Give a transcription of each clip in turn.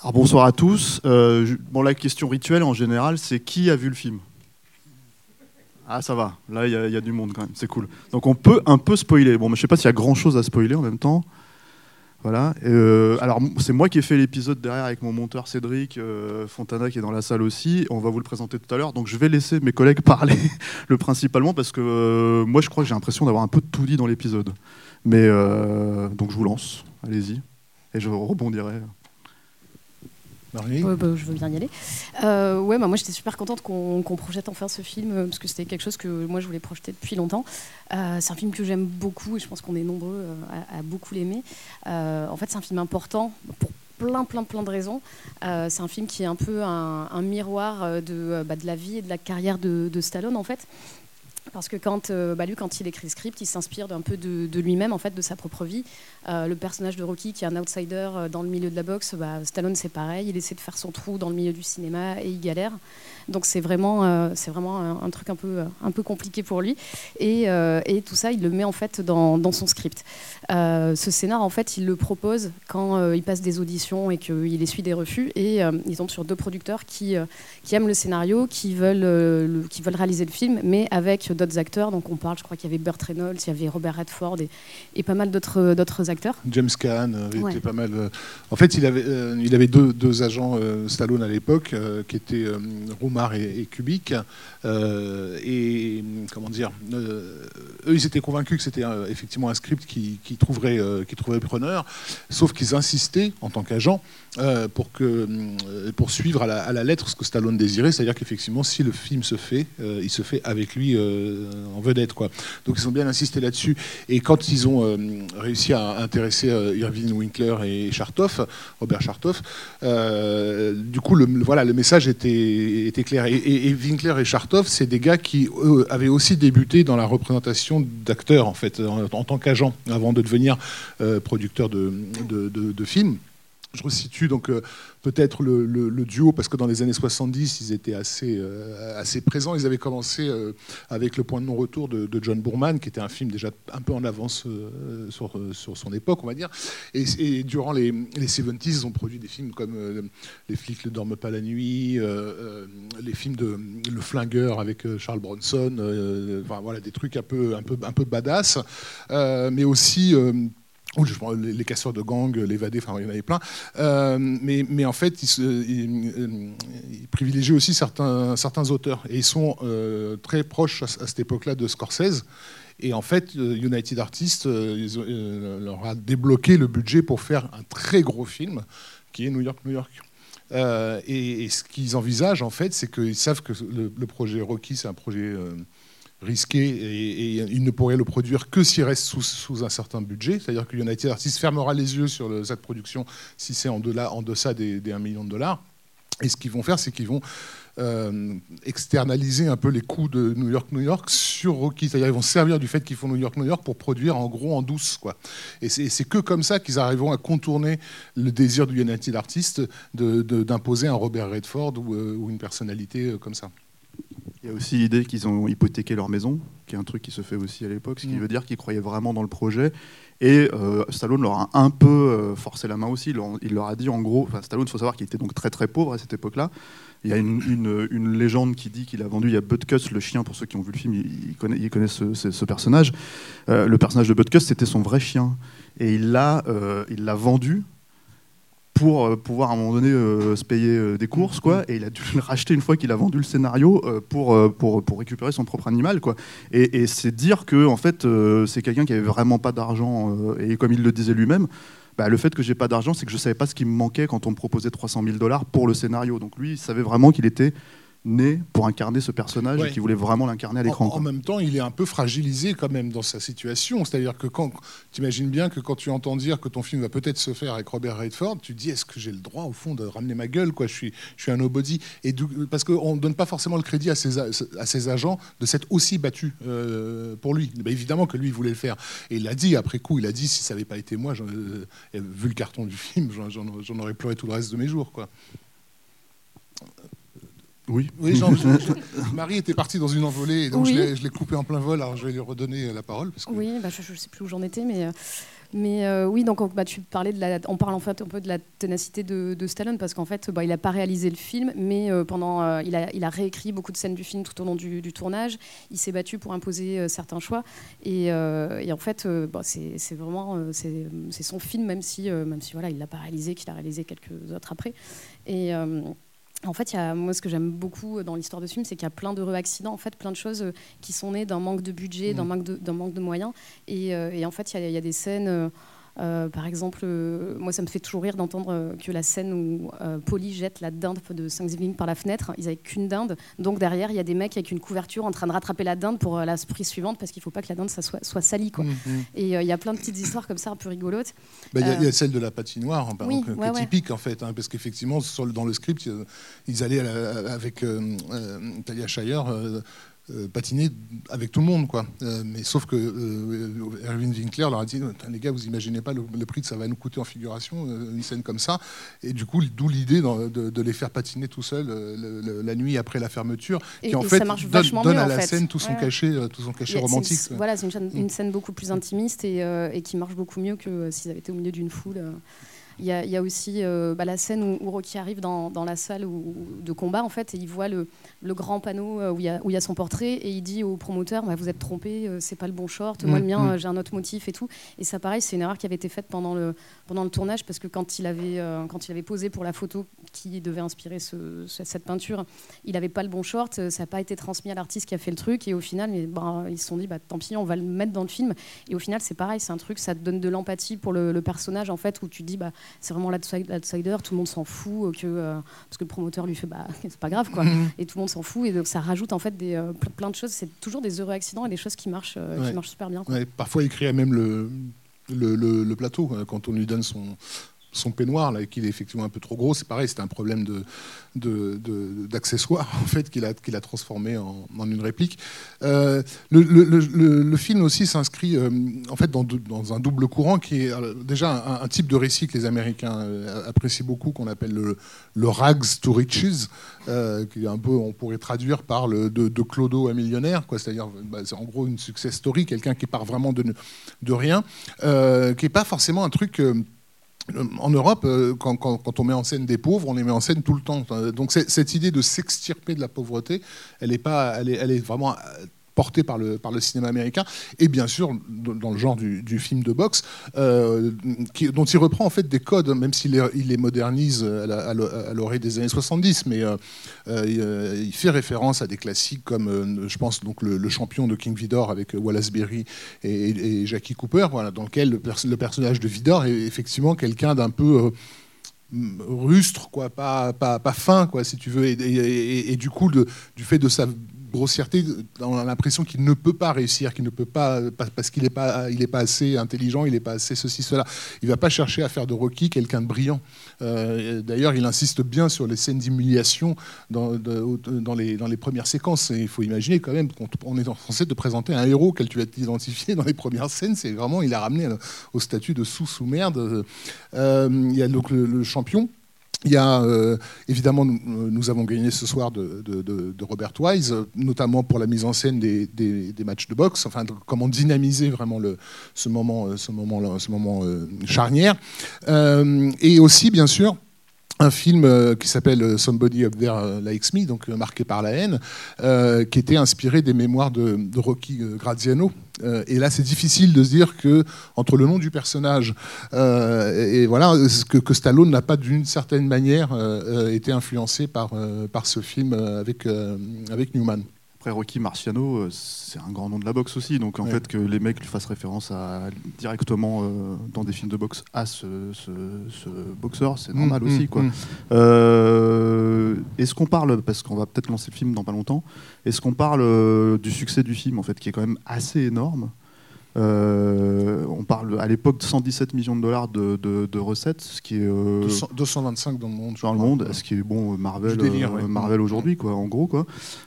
Alors bonsoir à tous. Euh, bon, la question rituelle en général, c'est qui a vu le film? Ah, ça va. Là, il y, a- du monde quand même. C'est cool. Donc, on peut un peu spoiler. Bon, mais je sais pas s'il y a grand chose à spoiler en même temps. Voilà. Euh, alors, c'est moi qui ai fait l'épisode derrière avec mon monteur Cédric euh, Fontana qui est dans la salle aussi. On va vous le présenter tout à l'heure. Donc, je vais laisser mes collègues parler le principalement parce que moi, je crois que j'ai l'impression d'avoir un peu tout dit dans l'épisode. Mais donc, je vous lance. Allez-y. Et je rebondirai. Marie Ouais, bah, je veux bien y aller. Euh, ouais, bah, moi j'étais super contente qu'on projette enfin ce film euh, parce que c'était quelque chose que moi je voulais projeter depuis longtemps. Euh, c'est un film que j'aime beaucoup et je pense qu'on est nombreux à, beaucoup l'aimer. En fait, c'est un film important pour plein, plein, plein de raisons. C'est un film qui est un peu un, miroir de, bah, de la vie et de la carrière de, de Stallone en fait. Parce que quand, euh, bah, lui, quand il écrit le script, il s'inspire d'un peu de, lui-même, en fait, de sa propre vie. Euh, le personnage de Rocky, qui est un outsider euh, dans le milieu de la boxe, bah, Stallone, c'est pareil. Il essaie de faire son trou dans le milieu du cinéma et il galère. Donc c'est vraiment, vraiment un, truc un peu, un peu compliqué pour lui. Et, tout ça, il le met en fait dans, son script. Ce scénar, en fait, il le propose quand il passe des auditions et qu'il essuie des refus. Et ils tombent sur deux producteurs qui, aiment le scénario, qui veulent, le- qui veulent réaliser le film, mais avec d'autres acteurs. Donc on parle, je crois qu'il y avait Burt Reynolds, il y avait Robert Redford et, et pas mal d'autres d'autres acteurs. James Caan avait Ouais. été pas mal. euh, En fait, il avait, euh, il avait deux, deux agents euh, Stallone à l'époque, euh, qui étaient euh, Roumar et, et Kubik. Euh, et comment dire, euh, eux, ils étaient convaincus que c'était euh, effectivement un script qui, qui trouverait, euh, qui trouverait preneur, sauf qu'ils insistaient en tant qu'agents euh, pour que, euh, pour suivre à la, à la lettre ce que Stallone désirait, c'est-à-dire qu'effectivement, si le film se fait, euh, il se fait avec lui euh, en vedette, quoi. Donc ils ont bien insisté là-dessus. Et quand ils ont euh, réussi à intéresser euh, Irving Winkler et Chartoff, Robert Chartoff, euh, du coup, le, voilà, le message était, était clair. Et, et- Winkler et Chartoff, c'est des gars qui avaient aussi débuté dans la représentation d'acteurs, en fait, en, tant qu'agents, avant de devenir euh, producteurs de- de films. Je resitue donc euh, peut-être le, duo, parce que dans les années 70, ils étaient assez, euh, assez présents. Ils avaient commencé euh, avec Le Point de non-retour de, John Boorman, qui était un film déjà un peu en avance sur, sur son époque, on va dire. Et, durant les, les 70s, ils ont produit des films comme Les flics ne dorment pas la nuit, les films de Le Flingueur avec Charles Bronson, enfin, voilà, des trucs un peu, un peu, un peu badass, mais aussi... les, les casseurs de gang, l'évadé, enfin il y en avait plein. Euh, mais, en fait, ils, ils- euh, privilégient aussi certains, auteurs. Et ils sont euh, très proches à, cette époque-là de Scorsese. Et en fait, euh, United Artists leur a débloqué le budget pour faire un très gros film qui est New York, New York. Et, ce qu'ils envisagent, en fait, c'est qu'ils savent que le, projet Rocky, c'est un projet risqué et, et ils ne pourraient le produire que s'il reste sous, un certain budget. C'est-à-dire que United Artists fermera les yeux sur le- cette production si c'est en, deçà des, des 1 million de dollars. Et ce qu'ils vont faire, c'est qu'ils vont euh, externaliser un peu les coûts de New York, New York sur Rocky. C'est-à-dire qu'ils vont se servir du fait qu'ils font New York, New York pour produire en gros en douce. Et c'est que comme ça qu'ils arriveront à contourner le désir du United de- d'imposer un Robert Redford ou, euh, une personnalité euh, comme ça. Il y a aussi l'idée qu'ils ont hypothéqué leur maison, qui est un truc qui se fait aussi à l'époque, ce qui Mm. veut dire qu'ils croyaient vraiment dans le projet. Et euh, Stallone leur a un peu euh, forcé la main aussi. Il leur, il leur a dit en gros, Stallone, il faut savoir qu'il était donc très très pauvre à cette époque-là. Il y a une, une- une légende qui dit qu'il a vendu, il y a Butkus, le chien, pour ceux qui ont vu le film, ils, connaissent, ce, ce- ce personnage. Euh, le personnage de Butkus, c'était son vrai chien. Et il l'a il l'a vendu pour euh, pouvoir à un moment donné euh, se payer euh, des courses quoi. Et il a dû le racheter une fois qu'il a vendu le scénario pour, pour, pour récupérer son propre animal quoi. Et, et c'est dire que en fait c'est quelqu'un qui avait vraiment pas d'argent et comme il le disait lui-même bah, le fait que j'ai pas d'argent c'est que je savais pas ce qui me manquait quand on me proposait 300 000 dollars pour le scénario. Donc lui il savait vraiment qu'il était né pour incarner ce personnage Ouais. et qui voulait vraiment l'incarner à l'écran. En, même temps, il est un peu fragilisé quand même dans sa situation. C'est-à-dire que quand tu imagines bien que quand tu entends dire que ton film va peut-être se faire avec Robert Redford, tu te dis est-ce que j'ai le droit au fond de ramener ma gueule quoi? Je suis, je suis un nobody. Et du- parce qu'on ne donne pas forcément le crédit à ses, a- à ses agents de s'être aussi battu euh, pour lui. Ben, évidemment que lui il voulait le faire. Et il l'a dit après coup. Il a dit si ça n'avait pas été moi, euh, vu le carton du film, j'en- aurais pleuré tout le reste de mes jours quoi. Oui. Oui, Jean, je- je- Marie était partie dans une envolée, et donc Oui. je l'ai- je l'ai coupé en plein vol, alors je vais lui redonner la parole. Parce que... Oui, bah, je ne sais plus où j'en étais, mais, euh, mais euh, oui, donc on- bah, tu parlais de la, on parle en fait un peu de la ténacité de, de Stallone parce qu'en fait, bah, il n'a pas réalisé le film, mais euh, pendant, euh, il, a, il a réécrit beaucoup de scènes du film tout au long du, du tournage. Il s'est battu pour imposer euh, certains choix, et, euh, et en fait, euh, bah, c'est c'est vraiment euh, c'est c'est son film, même si, euh, même si voilà, il l'a pas réalisé, qu'il a réalisé quelques autres après. Et euh, en fait, il y a, moi, ce que j'aime beaucoup dans l'histoire de ce film, c'est qu'il y a plein d'heureux accidents, en fait, plein de choses euh, qui sont nées d'un manque de budget, d'un Mhm. manque manque de moyens. Et, euh, et en fait, il y, a- il y a des scènes. Euh, par exemple, euh, moi, ça me fait toujours rire d'entendre euh, que la scène où Polly jette la dinde de Thanksgiving par la fenêtre, ils n'avaient qu'une dinde. Donc derrière, il y a des mecs avec une couverture en train de rattraper la dinde pour la prise suivante parce qu'il ne faut pas que la dinde ça soit, soit salie. Quoi. Mhm. Et il y a plein de petites histoires comme ça, un peu rigolotes. Bah, Il y, a- il y a celle de la patinoire, hein, par oui, exemple, qui est ouais. typique en fait, hein, parce qu'effectivement, dans le script, ils allaient la- avec Talia Shire patiner avec tout le monde, quoi. Euh, mais sauf que euh, Erwin Winkler leur a dit les gars, vous imaginez pas le, le prix que ça va nous coûter en figuration, euh, une scène comme ça. Et du coup, d'où l'idée de, de les faire patiner tout seuls euh, le- le- la nuit après la fermeture, Et, qui en fait donne, donne mieux à la fait. scène tout son Ouais, cachet, euh, tout son cachet romantique. une- voilà, c'est une, scène- une scène beaucoup plus intimiste et, euh, et qui marche beaucoup mieux que euh, s'ils avaient été au milieu d'une foule. Il y, a, il y a aussi euh, bah, la scène où, où Rocky arrive dans, dans la salle où- de combat en fait et il voit le, le grand panneau euh, où il, y a, y son portrait et il dit au promoteur bah, vous êtes trompé euh, c'est pas le bon short moi Mm, le mien mm. euh, j'ai un autre motif et tout et ça pareil c'est une erreur qui avait été faite pendant le, pendant le tournage parce que quand il avait, euh, quand il avait posé pour la photo qui devait inspirer ce- ce- cette peinture il n'avait pas le bon short, ça n'a pas été transmis à l'artiste qui a fait le truc, et au final, mais, ben, ils se sont dit, bah, tant pis, on va le mettre dans le film. Et au final, c'est pareil, c'est un truc, ça te donne de l'empathie pour le, le personnage, en fait, où tu te dis, bah, c'est vraiment l'outside- l'outsider, tout le monde s'en fout, euh, que, euh, parce que le promoteur lui fait, bah, c'est pas grave, quoi. Et tout le monde s'en fout, et donc ça rajoute, en fait, des, euh, ple- plein de choses. C'est toujours des heureux accidents et des choses qui marchent, Ouais. qui marchent super bien. quoi. Ouais, parfois, il crée même le, le, le- le plateau. euh, Quand on lui donne son, son peignoir, là, qu'il est effectivement un peu trop gros, c'est pareil, c'est un problème de, d'accessoires en fait, qu'il a, qu'il a transformé en, en une réplique. Euh, le, film aussi s'inscrit euh, en fait dans, dans un double courant qui est déjà un, type de récit que les Américains euh, apprécient beaucoup, qu'on appelle le, rags to riches, qui est un peu, on pourrait traduire par le de, de Clodo à millionnaire, quoi. C'est-à-dire, bah, c'est en gros une success story, quelqu'un qui part vraiment de, de rien, qui n'est pas forcément un truc. Euh, en Europe, euh, quand, on met en scène des pauvres, on les met en scène tout le temps. Euh, Donc cette idée de s'extirper de la pauvreté, elle est, pas, elle est vraiment portée par le, par le cinéma américain. Et bien sûr, dans le genre du, du film de boxe, euh, qui- dont il reprend en fait des codes, même s'il les, il les modernise à la- à l'o- à l'oreille des années 70. Mais euh, euh, il, fait référence à des classiques comme, je pense, donc le, champion de King Vidor avec Wallace Berry et, Jackie Cooper, voilà, dans lequel le, perso- le personnage de Vidor est effectivement quelqu'un d'un peu rustre, quoi, pas, pas, pas fin, quoi, si tu veux. Et, du coup, du fait de sa grossièreté, on a l'impression qu'il ne peut pas réussir, qu'il ne peut pas, parce qu'il n'est pas, il est pas assez intelligent, il n'est pas assez ceci, cela. Il va pas chercher à faire de Rocky quelqu'un de brillant. Euh, D'ailleurs, il insiste bien sur les scènes d'humiliation dans, de- les, premières séquences. Il faut imaginer quand même qu'on on est censé te présenter un héros auquel tu vas t'identifier dans les premières scènes. C'est vraiment, il a ramené au statut de sous-sous-merde. Euh, il y a donc le champion. Il y a euh, évidemment, nous, nous avons gagné ce soir de, Robert Wise, euh, notamment pour la mise en scène des, matchs de boxe, enfin comment dynamiser vraiment le, ce moment, euh, ce moment, ce moment euh, charnière. Euh, et aussi, bien sûr, un film euh, qui s'appelle euh, Somebody Up There euh, Likes Me, donc marqué par la haine, qui était inspiré des mémoires de, Rocky Graziano. Et là, c'est difficile de se dire que entre le nom du personnage et, voilà que, que Stallone n'a pas d'une certaine manière été influencé par, par ce film avec, avec Newman. Après Rocky Marciano, euh, c'est un grand nom de la boxe aussi, donc en Ouais. fait que les mecs lui fassent référence à, directement euh, dans des films de boxe à ce, ce- ce boxeur, c'est normal Mmh, aussi. mmh, quoi. mmh. Euh, est-ce qu'on parle, parce qu'on va peut-être lancer le film dans pas longtemps, est-ce qu'on parle euh, du succès du film en fait, qui est quand même assez énorme Euh, on parle à l'époque de 117 millions de dollars de, de- de recettes, ce qui est euh, 200 225 dans le monde. dans le monde, ce qui est bon Marvel, délire, euh, ouais. Marvel aujourd'hui quoi, en gros quoi.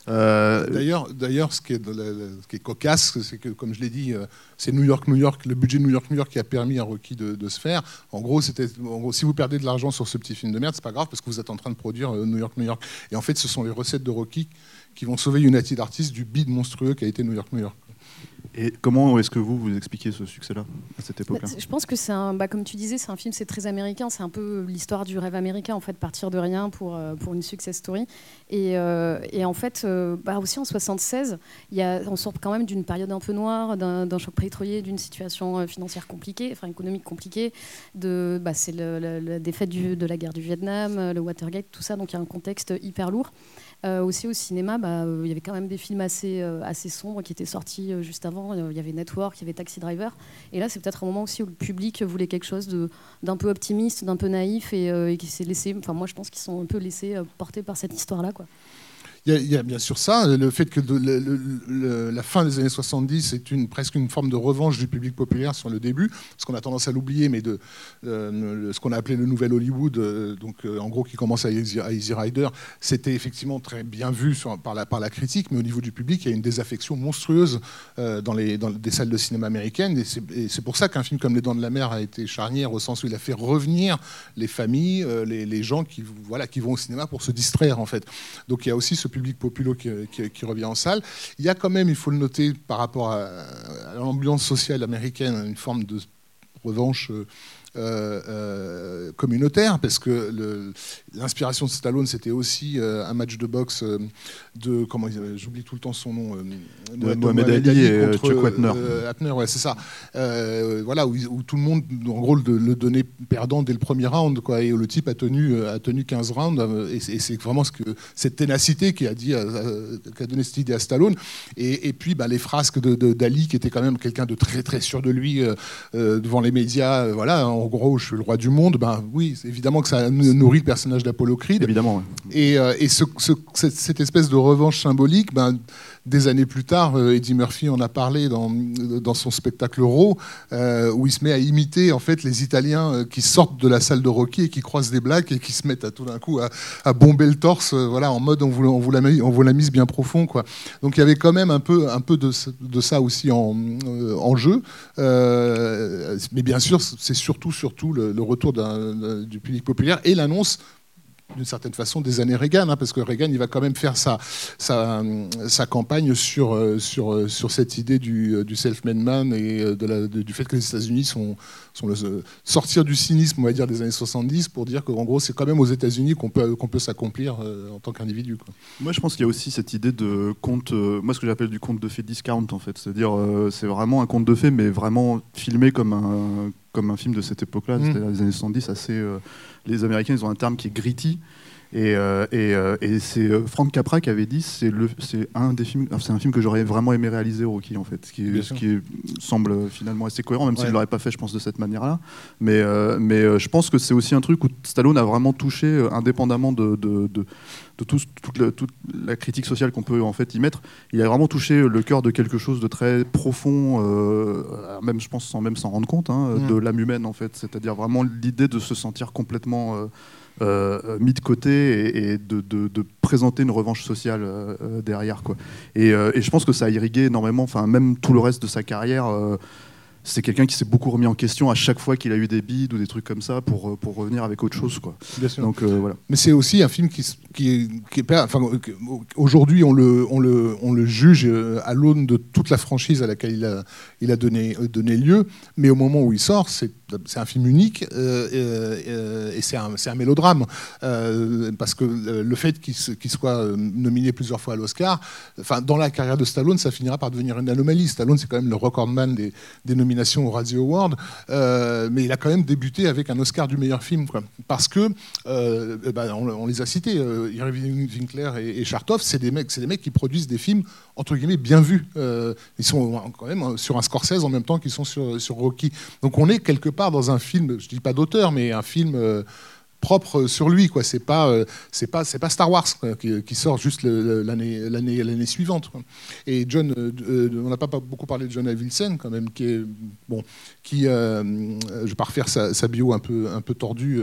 Euh, D'ailleurs, d'ailleurs, ce qui est, de la- la- ce qui est cocasse, c'est que, comme je l'ai dit, euh, c'est New York, New York, le budget de New York, New York qui a permis à Rocky de, de se faire. En gros, c'était, en gros, si vous perdez de l'argent sur ce petit film de merde, c'est pas grave parce que vous êtes en train de produire euh, New York, New York. Et en fait, ce sont les recettes de Rocky qui vont sauver United Artists du bid monstrueux qui a été New York, New York. Et comment est-ce que vous vous expliquez ce succès-là à cette Bah, époque-là je pense que c'est un, bah, comme tu disais, c'est un film, c'est très américain, c'est un peu l'histoire du rêve américain, en fait, partir de rien pour, euh, pour une success story. Et, euh, et en fait, euh, bah, aussi en 76, il y a, on sort quand même d'une période un peu noire, d'un choc pétrolier, d'une situation financière compliquée, enfin économique compliquée. De, bah, c'est la défaite du- de la guerre du Vietnam, le Watergate, tout ça, donc il y a un contexte hyper lourd. Euh, aussi au cinéma, bah, euh, il y avait quand même des films assez, euh, sombres qui étaient sortis juste avant. Il y avait Network, il y avait Taxi Driver. Et là, c'est peut-être un moment aussi où le public voulait quelque chose d'un peu optimiste, d'un peu naïf et, qui s'est laissé. Enfin, moi, je pense qu'ils sont un peu laissés porter par cette histoire-là. Il y, a, bien sûr ça, le fait que la fin des années 70 est presque une forme de revanche du public populaire sur le début, parce qu'on a tendance à l'oublier, mais de euh, ce qu'on a appelé le nouvel Hollywood, euh, donc euh, en gros qui commence à Easy, Rider, c'était effectivement très bien vu par, la, critique, mais au niveau du public, il y a une désaffection monstrueuse dans, les, des salles de cinéma américaines, et c'est pour ça qu'un film comme Les Dents de la Mer a été charnière au sens où il a fait revenir les familles, les, les gens qui, voilà, qui vont au cinéma pour se distraire en fait. Donc il y a aussi ce public populo qui, revient en salle. Il y a quand même, il faut le noter, par rapport à, à l'ambiance sociale américaine, une forme de revanche euh, euh, communautaire, parce que l'inspiration de Stallone, c'était aussi euh, un match de boxe de, comment j'oublie tout le temps son nom, De Mohamed Ali et contre, Chuck Wepner. euh, Abner, ouais, c'est ça. Voilà, où, où tout le monde, en gros, le, le donnait perdant dès le premier round, quoi. Et le type a tenu, a tenu 15 rounds, et c'est vraiment ce que, cette ténacité qui a, dit, qui a donné cette idée à Stallone. Et, et puis, bah, les frasques de, de- d'Ali, qui était quand même quelqu'un de très, très sûr de lui euh, devant les médias. voilà, en gros, je suis le roi du monde. Ben oui, évidemment que ça nourrit le personnage d'Apollo Creed. Évidemment. ouais. Et, euh, et ce- ce- cette, cette espèce de revanche symbolique, ben, des années plus tard, euh, Eddie Murphy en a parlé dans, dans son spectacle Raw, euh, où il se met à imiter en fait les Italiens qui sortent de la salle de Rocky et qui croisent des blagues et qui se mettent à tout d'un coup à, à bomber le torse, voilà, en mode on vous, on vous l'a mis- on vous l'a mise bien profond, quoi. Donc il y avait quand même un peu, un peu de, ça aussi en, en jeu. Euh, mais bien sûr, c'est surtout, surtout le, retour du public populaire et l'annonce d'une certaine façon des années Reagan, hein, parce que Reagan, il va quand même faire sa, sa, campagne sur, euh, sur, sur cette idée du, euh, self-made man et euh, du fait que les États-Unis sont, sont le, sortir du cynisme, on va dire, des années 70 pour dire qu'en gros, c'est quand même aux États-Unis qu'on peut, qu'on peut s'accomplir euh, en tant qu'individu. Moi, je pense qu'il y a aussi cette idée de conte, euh, moi ce que j'appelle du conte de fait discount en fait, c'est-à-dire euh, c'est vraiment un conte de fait, mais vraiment filmé comme un comme un film de cette époque-là, Mm. c'est-à-dire les années 70. Assez, euh, les Américains, ils ont un terme qui est gritty. Et, euh, et, euh, et c'est euh, Frank Capra qui avait dit c'est un des films c'est un film que j'aurais vraiment aimé réaliser Rocky en fait ce qui, Bien ce sûr. qui est- semble finalement assez cohérent même Ouais. s'il l'aurait pas fait je pense de cette manière là mais euh, mais je pense que c'est aussi un truc où Stallone a vraiment touché indépendamment de, de, de, de tout- toute, la, toute la critique sociale qu'on peut en fait y mettre il a vraiment touché le cœur de quelque chose de très profond euh, même je pense sans même s'en rendre compte hein, Mm. de l'âme humaine en fait c'est-à-dire vraiment l'idée de se sentir complètement euh, euh, mis de côté et, de, présenter une revanche sociale euh, euh, derrière quoi. Et, et je pense que ça a irrigué énormément, même tout le reste de sa carrière. C'est quelqu'un qui s'est beaucoup remis en question à chaque fois qu'il a eu des bides ou des trucs comme ça pour, euh, pour revenir avec autre chose quoi. Bien sûr. Donc euh, voilà. Mais c'est aussi un film qui, qui est, qui est enfin, aujourd'hui on le, on le, on le juge euh, à l'aune de toute la franchise à laquelle il a, il a donné, donné lieu, mais au moment où il sort, c'est c'est un film unique euh, et c'est un, c'est un mélodrame Euh, parce que le, fait qu'il soit nominé plusieurs fois à l'Oscar, enfin dans la carrière de Stallone, ça finira par devenir une anomalie. Stallone c'est quand même le recordman des, des nominations au Radio Award, mais il a quand même débuté avec un Oscar du meilleur film, parce que bah, on, les a cités, Irving Winkler et, et Chartoff, c'est des mecs, des mecs qui produisent des films entre guillemets bien vus. ils sont quand même sur un Scorsese en même temps qu'ils sont sur, sur Rocky. Donc on est quelque part dans un film, je dis pas d'auteur, mais un film propre sur lui. Quoi. C'est pas, euh, c'est pas, c'est pas Star Wars qui, sort juste l'année, l'année, l'année suivante. Et John, euh, euh, on n'a pas beaucoup parlé de John Avildsen quand même, qui est bon, qui, je vais pas refaire sa, bio un peu, un peu tordue,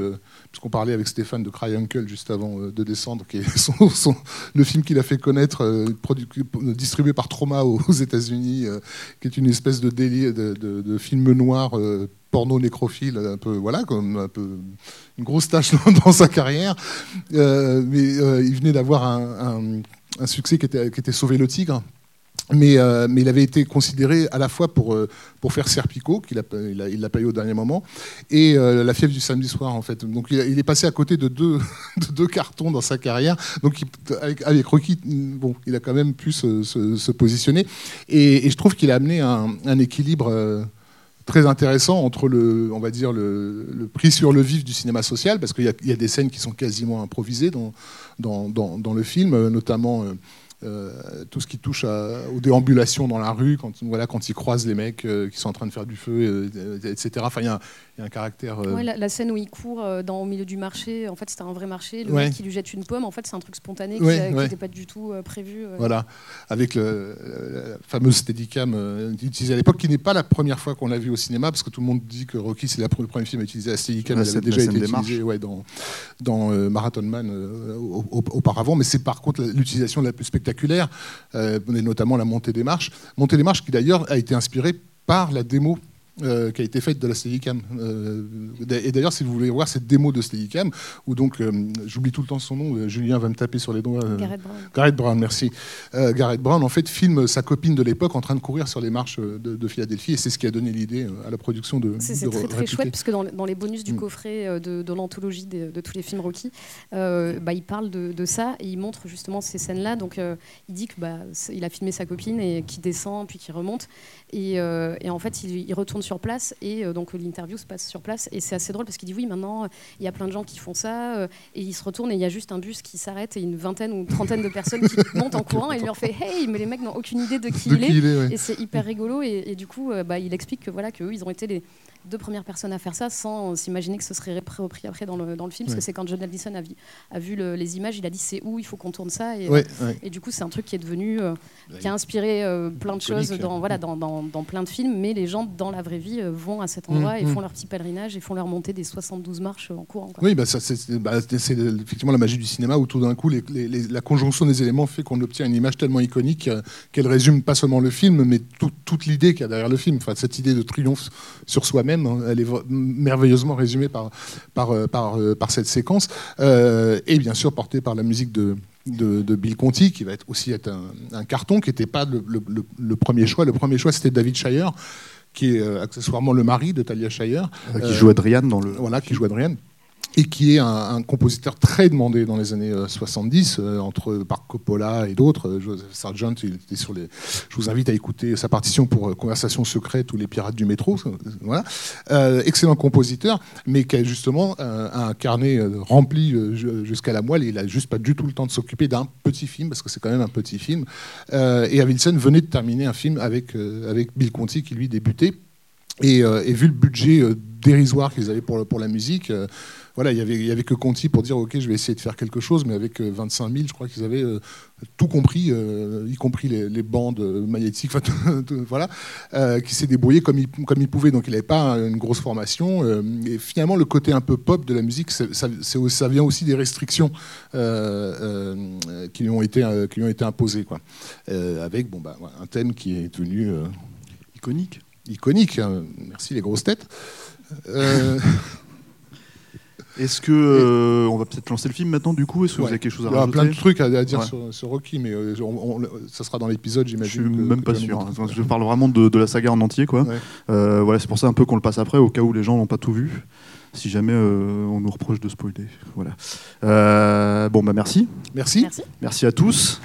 puisqu'on parlait avec Stéphane de Cry Uncle juste avant de descendre, qui est le film qu'il a fait connaître, distribué par Trauma aux, États-Unis, qui est une espèce de délire de, film noir porno nécrophile, un peu, voilà, comme un peu une grosse tâche dans, sa carrière. Euh, mais euh, il venait d'avoir un, succès qui était Sauver le tigre. Mais, euh, mais, il avait été considéré à la fois pour, pour faire Serpico, qu'il a, il l'a payé au dernier moment, et La fièvre du samedi soir, en fait. Donc il, est passé à côté de deux, de deux cartons dans sa carrière. Donc avec, avec, Rocky, bon, il a quand même pu se, se, positionner. Et, je trouve qu'il a amené un, un équilibre très intéressant entre le, on va dire le, prix sur le vif du cinéma social, parce qu'il y, a des scènes qui sont quasiment improvisées dans, dans, dans, le film, notamment euh, tout ce qui touche aux déambulations dans la rue, quand, voilà, quand ils croisent les mecs euh, qui sont en train de faire du feu, etc. un caractère. Euh, la, scène où il court euh, dans, au milieu du marché, en fait, c'était un vrai marché. Le mec qui lui jette une pomme, en fait, c'est un truc spontané qui n'était pas du tout euh, prévu. Voilà, avec le, la fameuse Steadicam utilisée à l'époque, qui n'est pas la première fois qu'on l'a vu au cinéma, parce que tout le monde dit que Rocky, c'est le premier film à utiliser la Steadicam. elle a déjà été utilisée ouais, dans, dans Marathon Man auparavant, mais c'est par contre l'utilisation la plus spectaculaire, notamment la montée des marches. Montée des marches qui d'ailleurs a été inspirée par la démo euh, qui a été faite de la Steadicam. Euh, et d'ailleurs, si vous voulez voir cette démo de Steadicam, où donc, euh, j'oublie tout le temps son nom, Julien va me taper sur les doigts. Gareth Brown. Gareth Brown, merci. Gareth Brown, en fait, filme sa copine de l'époque en train de courir sur les marches de, Philadelphie, et c'est ce qui a donné l'idée à la production de. C'est très, très chouette, parce que dans, les bonus du mm. coffret de, l'anthologie de, tous les films Rocky, bah, il parle de, ça, et il montre justement ces scènes-là. Donc, il dit que bah, il a filmé sa copine et qui descend, puis qui remonte. Et, et en fait, il, il retourne sur sur place et euh, donc l'interview se passe sur place. Et c'est assez drôle parce qu'il dit oui maintenant il y a plein de gens qui font ça euh, et il se retourne et il y a juste un bus qui s'arrête et une vingtaine ou une trentaine de personnes qui montent en courant et il leur fait hey mais les mecs n'ont aucune idée de qui il est, et c'est hyper rigolo. Et, du coup euh, bah, il explique que voilà que eux, ils ont été les deux premières personnes à faire ça sans s'imaginer que ce serait repris après dans le, dans le film. Parce que c'est quand John Aldison a vu, a vu les images, il a dit c'est où il faut qu'on tourne ça. Et, et du coup, c'est un truc qui est devenu, euh, qui a inspiré euh, plein de choses dans, voilà, dans, dans, dans, plein de films. Mais les gens, dans la vraie vie, euh, vont à cet mm, endroit et mm. font leur petit pèlerinage et font leur montée des 72 marches en courant. Oui, bah, c'est bah, effectivement la magie du cinéma où tout d'un coup, les, la conjonction des éléments fait qu'on obtient une image tellement iconique qu'elle résume pas seulement le film, mais toute l'idée qu'il y a derrière le film. Enfin, cette idée de triomphe sur soi-même Hein. Elle est merveilleusement résumée par, par, euh, par, euh, par cette séquence. Euh, et bien sûr portée par la musique de, de, Bill Conti, qui va être aussi être un, carton, qui n'était pas le, premier choix. Le premier choix, c'était David Shire, qui est accessoirement le mari de Talia Shire. qui joue Adrian dans le. Voilà, qui joue Adrian et qui est un, compositeur très demandé dans les années 70, euh, euh, entre par Coppola et d'autres. Euh, Joseph Sargent, il était sur les. Je vous invite à écouter sa partition pour Conversation secrète ou Les Pirates du métro. Voilà, excellent compositeur, mais qui a justement un carnet rempli jusqu'à la moelle. Il a juste pas du tout le temps de s'occuper d'un petit film parce que c'est quand même un petit film. et Avilsen venait de terminer un film avec avec Bill Conti qui lui débutait. Et, vu le budget dérisoire qu'ils avaient pour la musique, voilà, il y avait, il y avait que Conti pour dire ok, je vais essayer de faire quelque chose, mais avec 25 euh, 000, je crois qu'ils avaient euh, tout compris, euh, y compris les, bandes magnétiques, voilà, qui s'est débrouillé comme il, comme il pouvait. Donc il n'avait pas une grosse formation. et finalement, le côté un peu pop de la musique, ça, ça vient aussi des restrictions qui lui ont été, qui lui ont été imposées, quoi. avec bon, bah, un thème qui est devenu iconique. Iconique. Hein. Merci les grosses têtes. Est-ce que euh, on va peut-être lancer le film maintenant du coup? Est-ce que vous avez quelque chose à rajouter Il y a plein de trucs à, dire sur, Rocky, mais euh, ça sera dans l'épisode, j'imagine. Je suis même pas sûr. Hein. Je parle vraiment de, la saga en entier, quoi. Euh, voilà, c'est pour ça un peu qu'on le passe après, au cas où les gens n'ont pas tout vu. Si jamais on nous reproche de spoiler, voilà. bon bah merci. Merci. Merci, merci à tous.